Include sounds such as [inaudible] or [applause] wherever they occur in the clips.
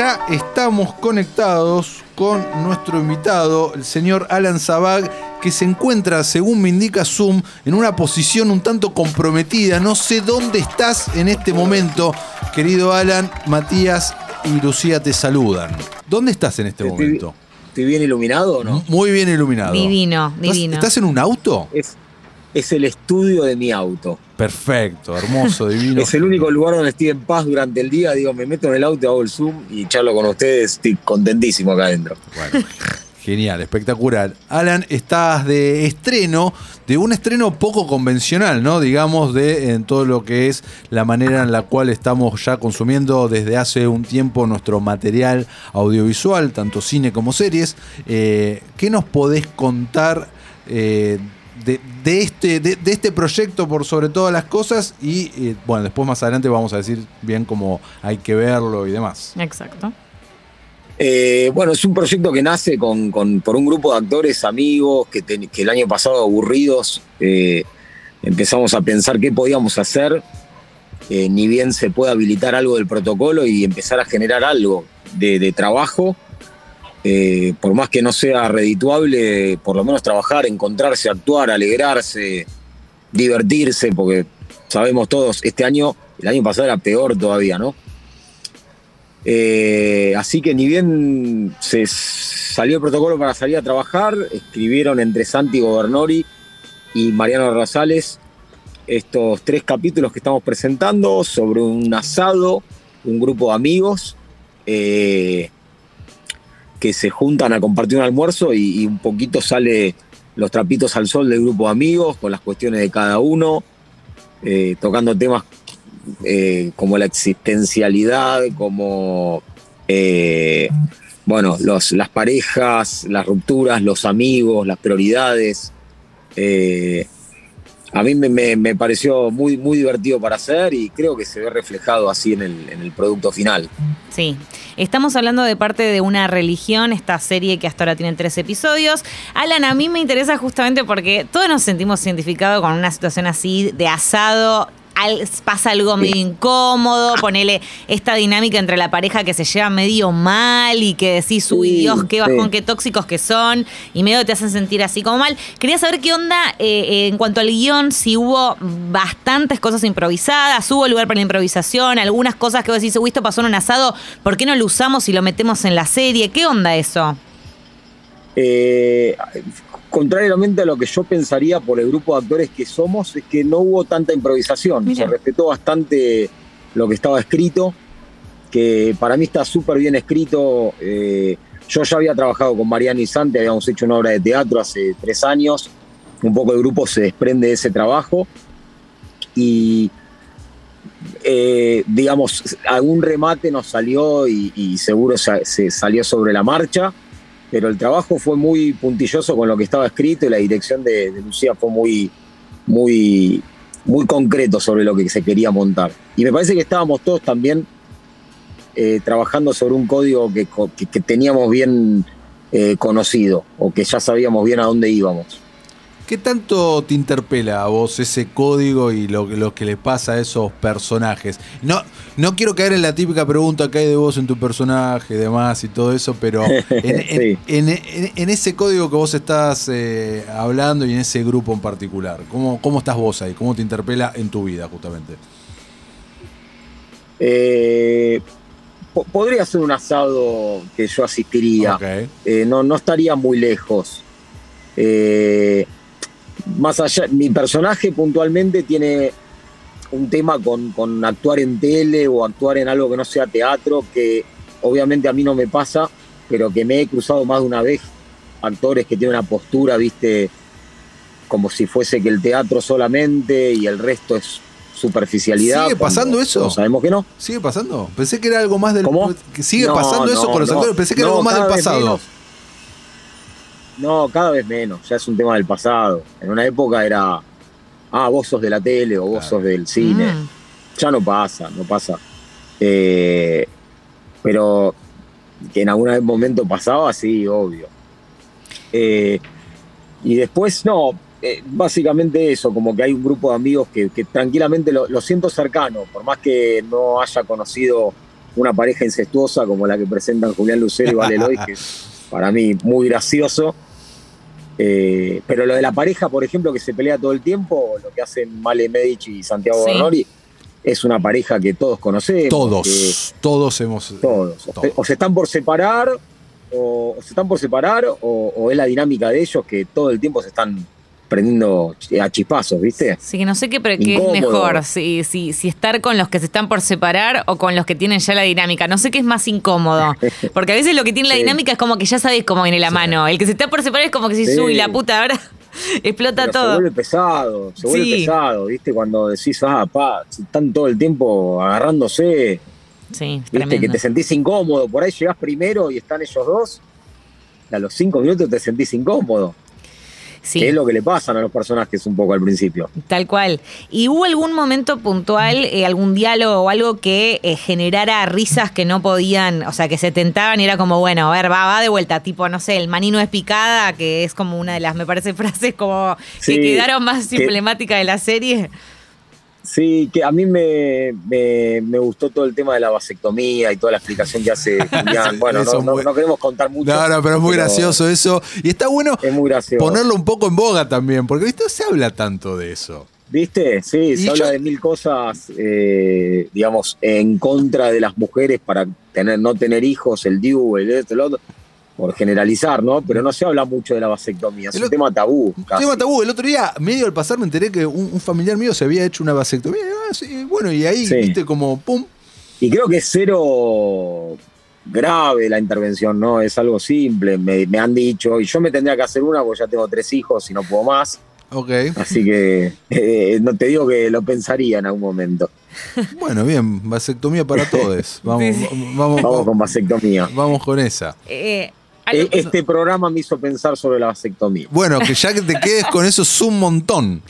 ya estamos conectados con nuestro invitado, el señor Alan Zabag, que se encuentra, según me indica Zoom, en una posición un tanto comprometida. No sé dónde estás en este momento, querido Alan, Matías y Lucía te saludan. ¿Dónde estás en este momento? ¿Estoy bien iluminado o no? Muy bien iluminado. Divino, ¿Estás- divino. ¿Estás en un auto? Es, es el estudio de mi auto. Perfecto, hermoso, divino. Es el único lugar donde estoy en paz durante el día. Digo, me meto en el auto, hago el zoom y charlo con ustedes. Estoy contentísimo acá adentro. Bueno, genial, espectacular. Alan, estás de estreno, de un estreno poco convencional, ¿no? Digamos, de en todo lo que es la manera en la cual estamos ya consumiendo desde hace un tiempo nuestro material audiovisual, tanto cine como series. Eh, ¿Qué nos podés contar? eh, de, de este, de, de este proyecto por sobre todas las cosas y eh, bueno, después más adelante vamos a decir bien cómo hay que verlo y demás. Exacto. Eh, bueno, es un proyecto que nace con, con- por un grupo de actores amigos que, el año pasado aburridos eh, empezamos a pensar qué podíamos hacer, eh, ni bien se puede habilitar algo del protocolo y empezar a generar algo de, de trabajo, eh, por más que no sea redituable, por lo menos trabajar, encontrarse, actuar, alegrarse, divertirse, porque sabemos todos, este año, el año pasado era peor todavía, ¿no? Eh, así que ni bien se salió el protocolo para salir a trabajar, escribieron entre Santi Gobernori y Mariano Rosales estos tres capítulos que estamos presentando sobre un asado, un grupo de amigos eh, que se juntan a compartir un almuerzo y, un poquito sale los trapitos al sol del grupo de amigos con las cuestiones de cada uno, eh, tocando temas eh, como la existencialidad, como eh, bueno, los, las parejas, las rupturas, los amigos, las prioridades. A mí me pareció muy, muy divertido para hacer y creo que se ve reflejado así en el, en el producto final. Sí. Estamos hablando de parte de una religión, esta serie que hasta ahora tiene tres episodios. Alan, a mí me interesa justamente porque todos nos sentimos identificados con una situación así de asado. Al- pasa algo medio incómodo, ponele esta dinámica entre la pareja que se lleva medio mal y que decís, uy Dios, qué bajón, sí. qué tóxicos que son, y medio te hacen sentir así como mal. Quería saber qué onda eh, eh, en cuanto al guion, si hubo bastantes cosas improvisadas, hubo lugar para la improvisación, algunas cosas que vos decís, uy, esto pasó en un asado, ¿por qué no lo usamos y lo metemos en la serie? ¿Qué onda eso? Eh, contrariamente a lo que yo pensaría por el grupo de actores que somos, es que no hubo tanta improvisación. Mira. Se respetó bastante lo que estaba escrito, que para mí está súper bien escrito. Eh, yo ya había trabajado con Mariano y Santi, habíamos hecho una obra de teatro hace tres años. Un poco el grupo se desprende de ese trabajo. Y eh, digamos, algún remate nos salió y, y seguro se, se salió sobre la marcha, pero el trabajo fue muy puntilloso con lo que estaba escrito y la dirección de, Lucía fue muy, muy, muy concreto sobre lo que se quería montar. Y me parece que estábamos todos también eh, trabajando sobre un código que- que teníamos bien eh, conocido o que ya sabíamos bien a dónde íbamos. ¿Qué tanto te interpela a vos ese código y lo, lo que le pasa a esos personajes? No, no quiero caer en la típica pregunta que hay de vos en tu personaje y demás y todo eso, pero [laughs] en, en- Sí. en- en- en ese código que vos estás eh, hablando y en ese grupo en particular, ¿cómo, ¿cómo estás vos ahí? ¿Cómo te interpela en tu vida justamente? Eh, po- podría ser un asado que yo asistiría. Eh, no, no estaría muy lejos. Eh, más allá, mi personaje puntualmente tiene un tema con, con actuar en tele o actuar en algo que no sea teatro, que obviamente a mí no me pasa, pero que me he cruzado más de una vez actores que tienen una postura, viste, como si fuese que el teatro solamente y el resto es superficialidad. ¿Sigue pasando eso? Sabemos que no. ¿Sigue pasando? Pensé que era algo más del... ¿Cómo? ¿Sigue No, pasando eso con los no. actores? Pensé que era algo más del pasado. menos. No, cada vez menos, ya es un tema del pasado. En una época era, ah, vos sos de la tele o vos Claro. sos del cine. Mm. Ya no pasa, no pasa. Eh, pero que en algún momento pasaba, sí, obvio. Eh, y después, no, eh, básicamente eso, como que hay un grupo de amigos que, que tranquilamente lo, lo siento cercano, por más que no haya conocido una pareja incestuosa como la que presentan Julián Lucero y Vale Lois, que es para mí muy gracioso. Eh, pero lo de la pareja, por ejemplo, que se pelea todo el tiempo, lo que hacen Male Medici y Santiago Sí. Bernori, es una pareja que todos conocemos. que- Todos, todos hemos. todos. O, se- o se están por separar, o, o se están por separar, o, o es la dinámica de ellos que todo el tiempo se están prendiendo a chispazos, ¿viste? Sí, que no sé qué, pero qué es mejor, si, si, si estar con los que se están por separar o con los que tienen ya la dinámica. No sé qué es más incómodo. [laughs] Porque a veces lo que tiene la Sí. dinámica es como que ya sabes cómo viene la mano. El que se está por separar es como que si Sí. uy, la puta, ahora [laughs] explota Pero Se todo. vuelve pesado, se vuelve pesado, ¿viste? Cuando decís, ah, pa, están todo el tiempo agarrándose, Sí, ¿viste? tremendo. Que te sentís incómodo, por ahí llegás primero y están ellos dos, a los cinco minutos te sentís incómodo. Sí. Que es lo que le pasan a los personajes un poco al principio. Tal cual. ¿Y hubo algún momento puntual, eh, algún diálogo o algo que eh, generara risas que no podían, o sea, que se tentaban y era como, bueno, a ver, va, va de vuelta, tipo, no sé, el manino es picada, que es como una de las, me parece, [laughs] frases como que quedaron más que- emblemáticas de la serie? Sí, que a mí me, me, me gustó todo el tema de la vasectomía y toda la explicación que hace [laughs] Julián. Bueno, no, no- muy- no queremos contar mucho. No, no, pero es muy gracioso eso. Y está bueno Es muy gracioso. ponerlo un poco en boga también, porque ¿viste? no se habla tanto de eso. ¿Viste? Sí, se yo- habla de mil cosas, eh, digamos, en contra de las mujeres para tener, no tener hijos, el DIU, el esto, el otro, por generalizar, ¿no? Pero no se habla mucho de la vasectomía, es El un tema tabú. casi. Tema tabú. El otro día, medio al pasar, me enteré que un, un familiar mío se había hecho una vasectomía. Ah, sí, bueno, y ahí, Sí. viste, como pum. Y creo que es cero grave la intervención, ¿no? Es algo simple, me, me han dicho, y yo me tendría que hacer una porque ya tengo tres hijos y no puedo más. Ok. Así que [laughs] eh, no te digo que lo pensaría en algún momento. Bueno, bien, vasectomía para todos. [laughs] Vamos, Sí, sí. vamos, Vamos vamos, con vasectomía. vamos con esa. Eh, algo Eh, Este programa me hizo pensar sobre la vasectomía. Bueno, que ya que te quedes con eso es un montón.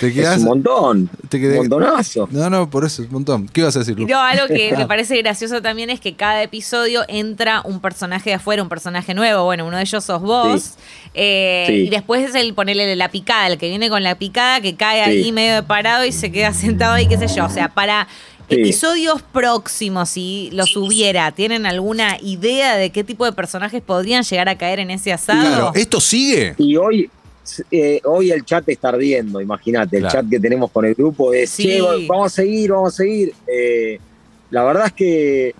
Te Es un montón, te quedé- un montonazo. No, no, por eso es un montón. ¿Qué ibas a decir, Lu? No, algo que [laughs] me parece gracioso también es que cada episodio entra un personaje de afuera, un personaje nuevo. Bueno, uno de ellos sos vos. Sí. Eh, Sí. Y después es el ponerle la picada, el que viene con la picada, que cae Sí. ahí medio de parado y se queda sentado ahí, qué sé yo. O sea, para Sí. episodios próximos, si los hubiera, ¿tienen alguna idea de qué tipo de personajes podrían llegar a caer en ese asado? Claro, ¿esto sigue? Y hoy, eh, hoy el chat está ardiendo, imagínate, el Claro. chat que tenemos con el grupo es, Sí. "Che, vamos a seguir, vamos a seguir. Eh, la verdad es que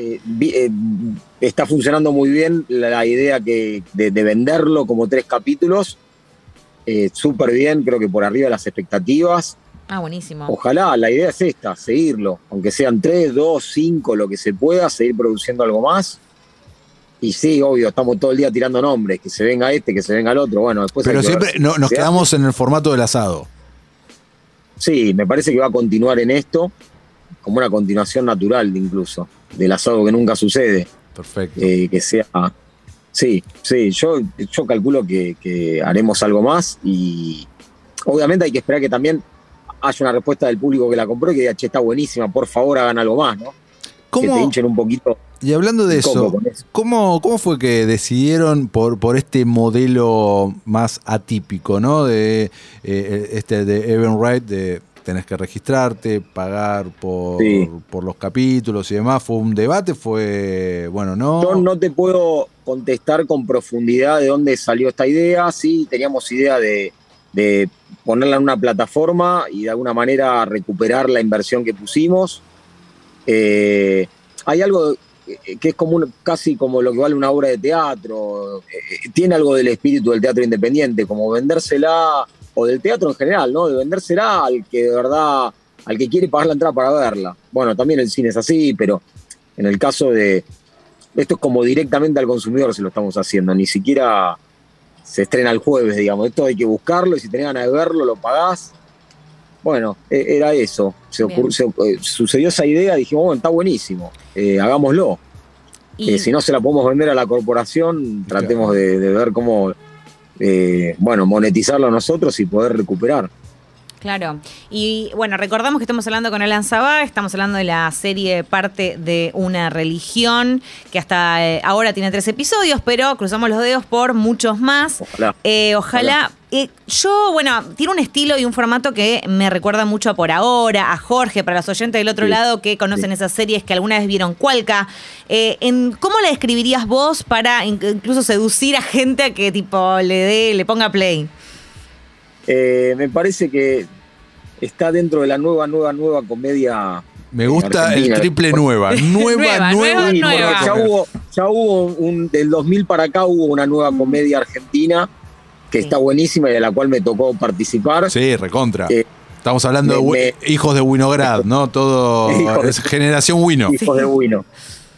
eh, vi- eh, está funcionando muy bien la, la idea que, de, de venderlo como tres capítulos. Eh, Súper bien, creo que por arriba de las expectativas. Ah, buenísimo. Ojalá, la idea es esta, seguirlo, aunque sean tres, dos, cinco, lo que se pueda, seguir produciendo algo más. Y sí, obvio, estamos todo el día tirando nombres, que se venga este, que se venga el otro. Bueno, después Pero siempre si no- nos quedamos en el formato del asado. Sí, me parece que va a continuar en esto, como una continuación natural incluso, del asado que nunca sucede, Perfecto. eh, que sea... Sí, sí, yo, yo calculo que, que haremos algo más y obviamente hay que esperar que también haya una respuesta del público que la compró y que diga, che, está buenísima, por favor hagan algo más, ¿no? Que te ¿Cómo, hinchen un poquito y hablando de eso. ¿cómo, ¿cómo fue que decidieron por, por este modelo más atípico, ¿no? De eh, este de Evan Wright, de tenés que registrarte, pagar por, Sí. por los capítulos y demás. ¿Fue un debate? ¿Fue, bueno, no? Yo no te puedo contestar con profundidad de dónde salió esta idea. Sí, teníamos idea de, de ponerla en una plataforma y de alguna manera recuperar la inversión que pusimos. Eh, hay algo eh, que es como casi como lo que vale una obra de teatro. Eh, tiene algo del espíritu del teatro independiente, como vendérsela, o del teatro en general, ¿no? De vendérsela al que de verdad, al que quiere pagar la entrada para verla. Bueno, también el cine es así, pero en el caso de, esto es como directamente al consumidor se lo estamos haciendo, ni siquiera se estrena el jueves, digamos. Esto hay que buscarlo y si tenés ganas de verlo, lo pagás. Bueno, e- era eso. Se Bien. ocur- se- eh, sucedió esa idea, dijimos, bueno, está buenísimo, eh, hagámoslo. Y- Eh, si no se la podemos vender a la corporación, tratemos de, de ver cómo, eh, bueno, monetizarlo nosotros y poder recuperar. Claro. Y bueno, recordamos que estamos hablando con Alan Sabá, estamos hablando de la serie Parte de una religión, que hasta eh, ahora tiene tres episodios, pero cruzamos los dedos por muchos más. Ojalá. Eh, ojalá. Eh, yo, bueno, tiene un estilo y un formato que me recuerda mucho a por ahora, a Jorge, para los oyentes del otro Sí, lado que conocen sí. esas series que alguna vez vieron Cualca. En, ¿Cómo la describirías vos para in- incluso seducir a gente a que tipo le dé, le ponga play? Eh, me parece que está dentro de la nueva, nueva, nueva comedia. Me gusta el triple [laughs] nueva. Nueva, Nueva, nueva, Ya hubo, ya hubo un, del 2000 para acá hubo una nueva comedia argentina que Sí. está buenísima y de la cual me tocó participar. Sí, recontra. Eh, Estamos hablando de me- hijos de Winograd, ¿no? Todo [laughs] es generación Wino. [laughs] Hijos de Wino.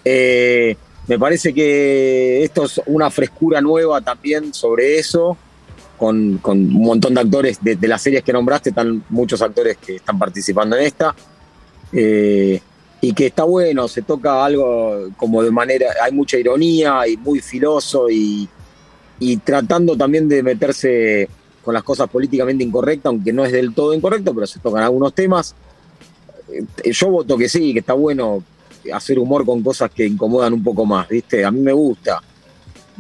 Eh, me parece que esto es una frescura nueva también sobre eso, con, un montón de actores de, de las series que nombraste, están muchos actores que están participando en esta. Eh, y que está bueno, se toca algo como de manera, hay mucha ironía y muy filoso y, y tratando también de meterse con las cosas políticamente incorrectas, aunque no es del todo incorrecto, pero se tocan algunos temas. Eh, Yo voto que sí, que está bueno hacer humor con cosas que incomodan un poco más, ¿viste? A mí me gusta.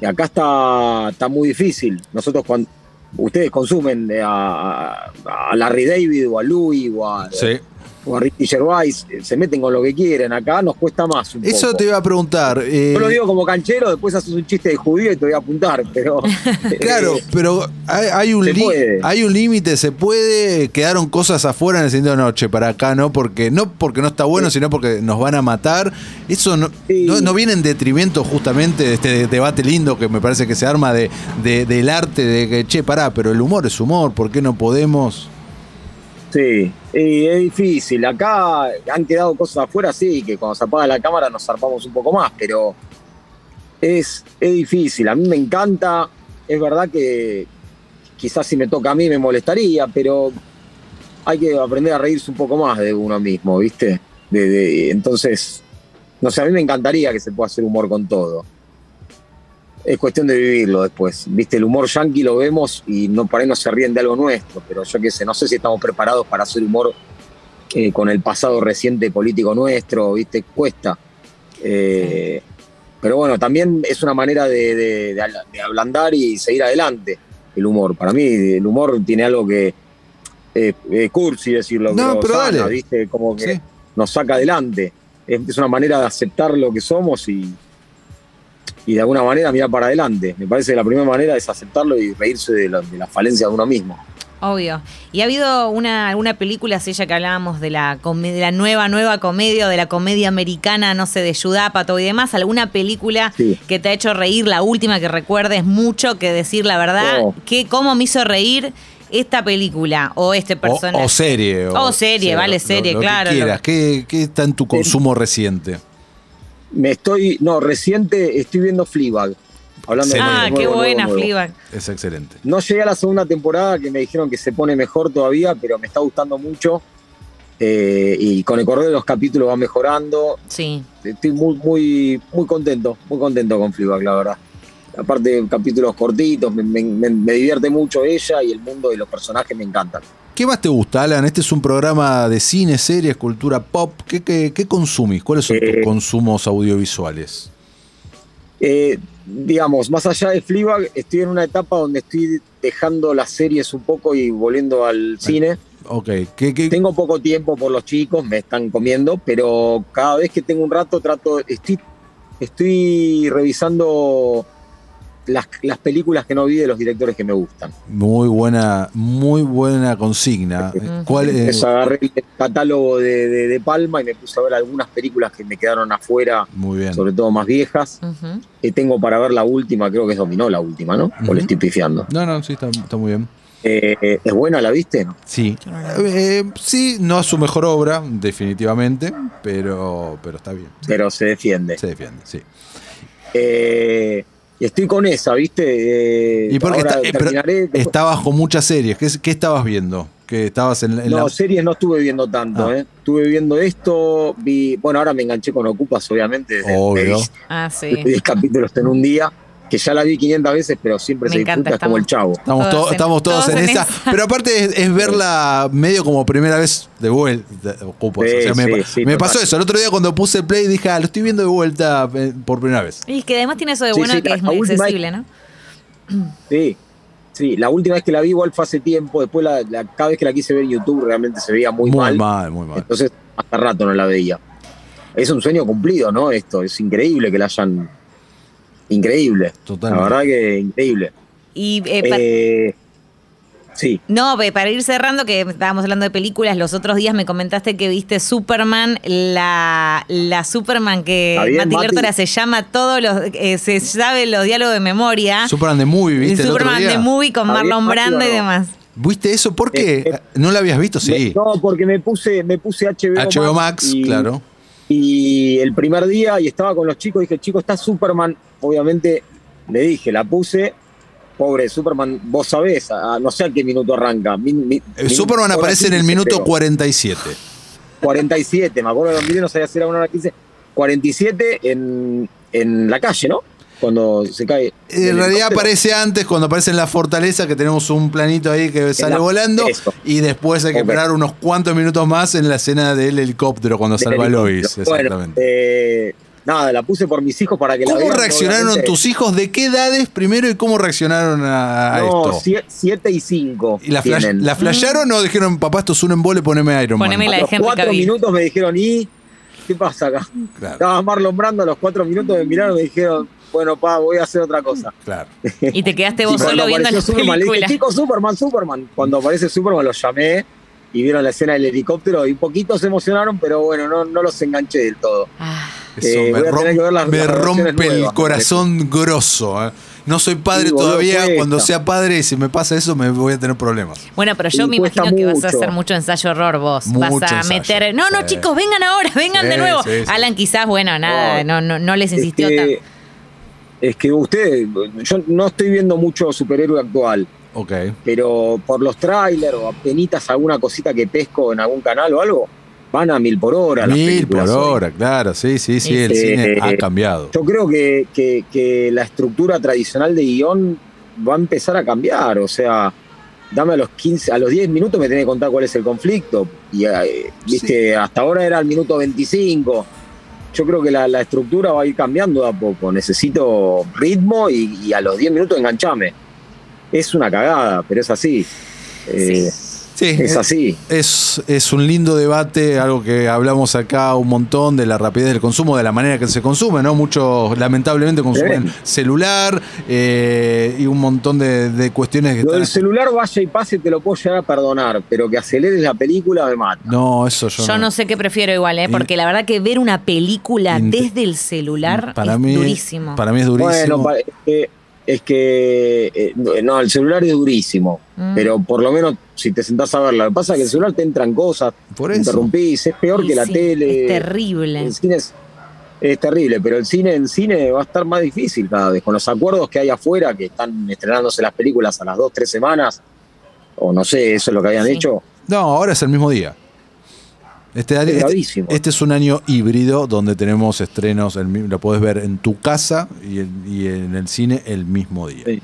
Y acá está, está muy difícil. Nosotros cuando ustedes consumen eh, a, a Larry David o a Louis o a, Sí. O a Ricky Gervais, eh, se meten con lo que quieren. Acá nos cuesta más un Eso poco. te iba a preguntar. eh, Yo lo digo como canchero, después haces un chiste de judío y te voy a apuntar, pero... [laughs] Claro, eh, pero hay, hay un hay límite, se puede, quedaron cosas afuera en el sentido de noche para acá, ¿no? Porque no porque no está bueno, Sí. sino porque nos van a matar. Eso no, Sí. no, no viene en detrimento justamente de este debate lindo que me parece que se arma de, de- del arte de que, che, pará, pero el humor es humor, ¿por qué no podemos? Sí, y es difícil. Acá han quedado cosas afuera, sí, que cuando se apaga la cámara nos zarpamos un poco más, pero es, es difícil. A mí me encanta, es verdad que quizás si me toca a mí me molestaría, pero hay que aprender a reírse un poco más de uno mismo, ¿viste? De, de- entonces, no sé, a mí me encantaría que se pueda hacer humor con todo. Es cuestión de vivirlo después. Viste, el humor yankee lo vemos y no, por ahí no se ríen de algo nuestro, pero yo qué sé, no sé si estamos preparados para hacer humor eh, con el pasado reciente político nuestro, viste, cuesta. Eh, Pero bueno, también es una manera de, de- de al- de ablandar y seguir adelante el humor. Para mí, el humor tiene algo que eh, es cursi decirlo, No, pero sana, dale. viste, como que Sí. nos saca adelante. Es, es una manera de aceptar lo que somos y, y de alguna manera mirar para adelante. Me parece que la primera manera es aceptarlo y reírse de la, de la falencia de uno mismo. Obvio. ¿Y ha habido una, alguna película, así ya que hablábamos de la, de la nueva, nueva comedia o de la comedia americana, no sé, de Judápato y demás? ¿Alguna película Sí. que te ha hecho reír, la última que recuerdes mucho que decir la verdad? Oh. que ¿Cómo me hizo reír esta película o este O, personaje? o serie. O serie, vale, lo- serie, lo que claro, quieras. lo- ¿Qué, qué está en tu consumo reciente? Me estoy, no, reciente estoy viendo Fleabag. Hablando de ah, nuevo, qué nuevo, buena, nuevo. Fleabag. Es excelente. No llegué a la segunda temporada que me dijeron que se pone mejor todavía, pero me está gustando mucho. Eh, y con el correr de los capítulos va mejorando. Sí. Estoy muy, muy, muy contento, muy contento con Fleabag, la verdad. Aparte, capítulos cortitos, me, me- me- me divierte mucho ella y el mundo y los personajes me encantan. ¿Qué más te gusta, Alan? Este es un programa de cine, series, cultura pop. ¿Qué, qué, qué consumís? ¿Cuáles son Eh, tus consumos audiovisuales? Eh, digamos, más allá de Fleabag, estoy en una etapa donde estoy dejando las series un poco y volviendo al cine. Ok. ¿Qué, qué- Tengo poco tiempo por los chicos, me están comiendo, pero cada vez que tengo un rato trato, estoy, estoy revisando las, las películas que no vi de los directores que me gustan. Muy buena, muy buena consigna. ¿Cuál es? Eso, agarré el catálogo de, de- de Palma y me puse a ver algunas películas que me quedaron afuera, Muy bien. sobre todo más viejas. Que tengo para ver la última, creo que es Dominó la última, ¿no? O le estoy pifiando. No, no, sí, está, está muy bien. Eh, ¿Es buena, la viste? No? Sí. Eh, sí, no es su mejor obra, definitivamente, pero, pero está bien. Sí, Pero se defiende. Se defiende, sí. Eh, y estoy con esa, ¿viste? Eh, Y porque está, pero terminaré. está bajo muchas series. ¿Qué, qué estabas viendo? Que estabas en, en No, la. series no estuve viendo tanto, Ah. ¿eh? Estuve viendo esto, vi, bueno, ahora me enganché con Ocupas, obviamente, desde Obvio. de Ah, sí. 10 capítulos en un día. Que ya la vi 500 veces, pero siempre Me se encanta, disfruta, es como el chavo. Estamos, Todos to- en- estamos todos, todos en, en esa. esa. Pero aparte es, es verla medio como primera vez de vuelta. ocupo eso. Sí, O sea, me sí, pa- sí, me total. pasó eso. El otro día cuando puse play dije, ah, lo estoy viendo de vuelta eh, por primera vez. Y que además tiene eso de Sí, bueno sí, que la- es muy accesible, ¿no? [clears throat] Sí, sí, la última vez que la vi igual fue hace tiempo, después la, la- cada vez que la quise ver en YouTube realmente se veía muy, Muy mal, mal, muy mal. entonces hasta rato no la veía. Es un sueño cumplido, ¿no? Esto, es increíble que la hayan... Increíble. Totalmente. La verdad que increíble. Y eh, pa- Eh, sí, No, ve, para ir cerrando, que estábamos hablando de películas, los otros días me comentaste que viste Superman, la, la Superman que bien, Mati. Lertora se llama todos los, eh, se sabe los diálogos de memoria. Superman de Movie, El ¿viste? el otro Superman día? de Movie con ¿Está bien, Marlon Brando y demás. ¿Viste eso? ¿Por qué? Eh, eh, ¿No la habías visto? Sí. Me- no, porque me puse, me puse HBO, HBO Max, y- claro. Y el primer día, y estaba con los chicos, dije, chicos, está Superman. Obviamente le dije, la puse. Pobre Superman, vos sabés, a- no sé a qué minuto arranca. Superman aparece en el 15, minuto pero 47. 47, me acuerdo que los no sabía si era una hora 15. 47 en, en la calle, ¿no? Cuando se cae. En realidad aparece antes, cuando aparece en la fortaleza, que tenemos un planito ahí que sale la- volando. eso. Y después hay que esperar unos cuantos minutos más en la escena del helicóptero cuando Del salva a Lois. Bueno, Exactamente. eh, nada, la puse por mis hijos para que la ¿Cómo vean. reaccionaron obviamente. tus hijos? ¿De qué edades primero y cómo reaccionaron a, a No, esto? 7 y 5. ¿Y la, flash- la flasharon o dijeron, papá, esto es un embole, poneme Iron Man? Poneme la A de los cuatro Cavill. minutos me dijeron, ¿y qué pasa acá? Claro, Estaba Marlon Brando a los cuatro minutos, me miraron y me dijeron, bueno, pa, voy a hacer otra cosa. claro. [laughs] Y te quedaste vos solo viendo la Superman, le dije, película. chicos, Superman, Superman. Cuando aparece Superman los llamé y vieron la escena del helicóptero y un poquito se emocionaron, pero bueno, no, no los enganché del todo. Ah, Eh, me, rom- las- me las rompe el nuevas, corazón grosso. ¿eh? No soy padre Sí, todavía. Cuando sea padre si me pasa eso, me voy a tener problemas. Bueno, pero yo Y me imagino que vas a hacer mucho ensayo horror vos. Mucho vas a ensayo, meter. No, no, sí. chicos, vengan ahora, vengan Sí, de nuevo. sí, sí. Alan, quizás, bueno, nada, no, no, no les insistió es tanto. que, es que usted, yo no estoy viendo mucho superhéroe actual, Ok. pero por los trailers o apenitas alguna cosita que pesco en algún canal o algo, van a mil por hora. las Mil por hoy. hora, claro. Sí, sí, sí. Sí, El sí. cine ha cambiado. Yo creo que, que- que la estructura tradicional de guion va a empezar a cambiar. O sea, dame a los 15, a los 10 minutos me tenés que contar cuál es el conflicto. Y eh, viste, hasta ahora era el minuto 25. Yo creo que la, la estructura va a ir cambiando de a poco. Necesito ritmo y, y a los 10 minutos enganchame. Es una cagada, pero es así. Eh, Sí, Es eh, así. Es, es un lindo debate, algo que hablamos acá un montón de la rapidez del consumo, de la manera que se consume, ¿no? Muchos lamentablemente consumen celular eh, y un montón de, de cuestiones que Lo del celular vaya y pase te lo puedo llegar a perdonar, pero que aceleres la película me mata. No, eso yo, Yo no sé qué prefiero igual, ¿eh? In- porque la verdad que ver una película desde el celular para es mí, durísimo. Para mí es durísimo. Bueno, pa- es que, eh, no, el celular es durísimo, Mm. pero por lo menos si te sentás a verla, lo que pasa es que el celular te entran cosas, Por te eso. interrumpís, es peor Y que la tele. Es terrible. El cine es, es terrible, pero el cine en cine va a estar más difícil cada vez, con los acuerdos que hay afuera, que están estrenándose las películas a las dos, tres semanas, o no sé, eso es lo que habían Sí. hecho. No, ahora es el mismo día. Este, este, este es un año híbrido donde tenemos estrenos, el lo podés ver en tu casa y en, y en el cine el mismo día. Sí.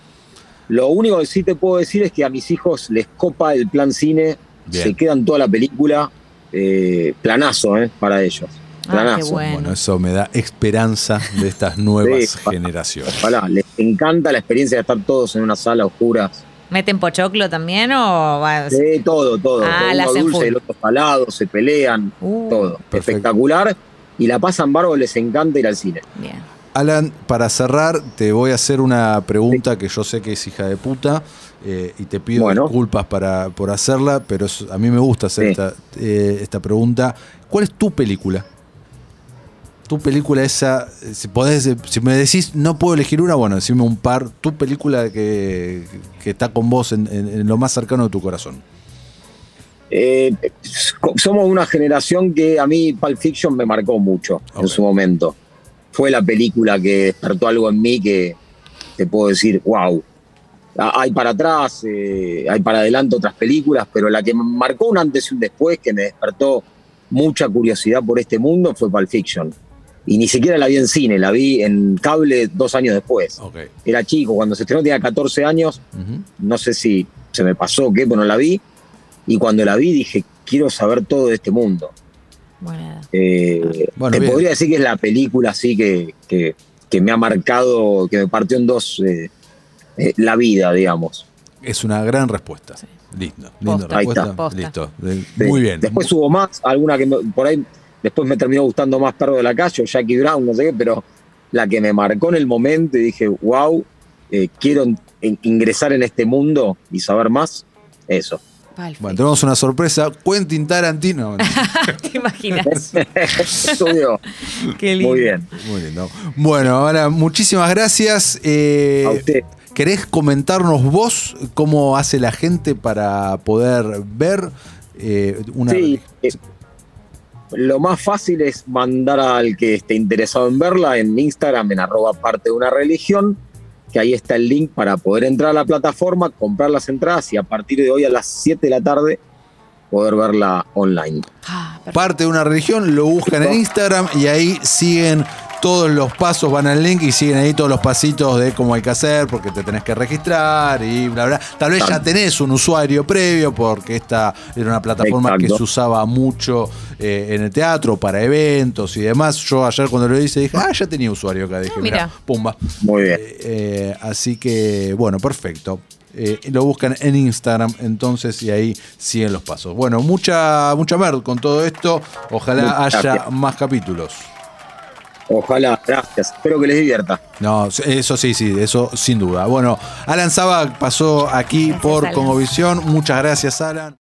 Lo único que sí te puedo decir es que a mis hijos les copa el plan cine, Bien. se quedan toda la película, eh, planazo eh, para ellos. Ah, bueno. Bueno, eso me da esperanza de estas nuevas [laughs] Sí. generaciones. Ojalá, les encanta la experiencia de estar todos en una sala oscura. ¿Meten pochoclo también o va- Sí, todo, todo. Ah, la Uno dulce, el otro salado, se pelean, Uh, todo. perfecto. Espectacular. Y la pasan bárbaro, les encanta ir al cine. Bien. Alan, para cerrar, te voy a hacer una pregunta que yo sé que es hija de puta eh, y te pido Bueno. disculpas para, por hacerla, pero es- a mí me gusta hacer Sí. esta, eh, esta pregunta. ¿Cuál es tu película? Tu película esa, eh, si podés, eh, si me decís no puedo elegir una, bueno, decime un par. Tu película que, que está con vos en, en- en lo más cercano de tu corazón. Eh, somos una generación que a mí Pulp Fiction me marcó mucho en su momento. Fue la película que despertó algo en mí que te puedo decir, wow. Hay para atrás, eh, hay para adelante otras películas, pero la que me marcó un antes y un después, que me despertó mucha curiosidad por este mundo, fue Pulp Fiction. Y ni siquiera la vi en cine, la vi en cable dos años después. Era chico, cuando se estrenó tenía 14 años, no sé si se me pasó o qué, pero no la vi. Y cuando la vi dije, quiero saber todo de este mundo. Buena. Eh, Bueno, te bien. podría decir que es la película así que, que, que me ha marcado, que me partió en dos eh, eh, la vida, digamos. Es una gran respuesta. Sí. Lindo. Está. respuesta. Listo. Sí. Muy bien. Después hubo más, alguna que me- por ahí, después me terminó gustando más Perro de la Calle o Jackie Brown, no sé qué, pero la que me marcó en el momento y dije, wow, eh, quiero in- ingresar en este mundo y saber más, eso. Bueno, tenemos una sorpresa. Quentin Tarantino. [laughs] ¿Te imaginas? [laughs] Estudio. Qué lindo. Muy bien. Muy lindo. Bueno, ahora muchísimas gracias. Eh, A usted. ¿Querés comentarnos vos cómo hace la gente para poder ver eh, una... Sí, eh, lo más fácil es mandar al que esté interesado en verla en Instagram, en arroba parte de una religión, que ahí está el link para poder entrar a la plataforma, comprar las entradas y a partir de hoy a las 7 de la tarde poder verla online. Ah, parte de una religión, lo buscan en Instagram y ahí siguen todos los pasos, van al link y siguen ahí todos los pasitos de cómo hay que hacer, porque te tenés que registrar y bla, bla. Tal vez ya tenés un usuario previo, porque esta era una plataforma que se usaba mucho eh, en el teatro, para eventos y demás. Yo ayer cuando lo hice dije, ah, ya tenía usuario acá. Dije, Ah, mira, pumba. Muy bien. Eh, eh, así que, bueno, perfecto. Eh, lo buscan en Instagram entonces y ahí siguen los pasos. Bueno, mucha, mucha mer con todo esto. Ojalá Muchas haya gracias. más capítulos. Ojalá, gracias. Espero que les divierta. No, eso sí, sí, eso sin duda. Bueno, Alan Saba pasó aquí Gracias, por. Congovisión. Muchas gracias, Alan.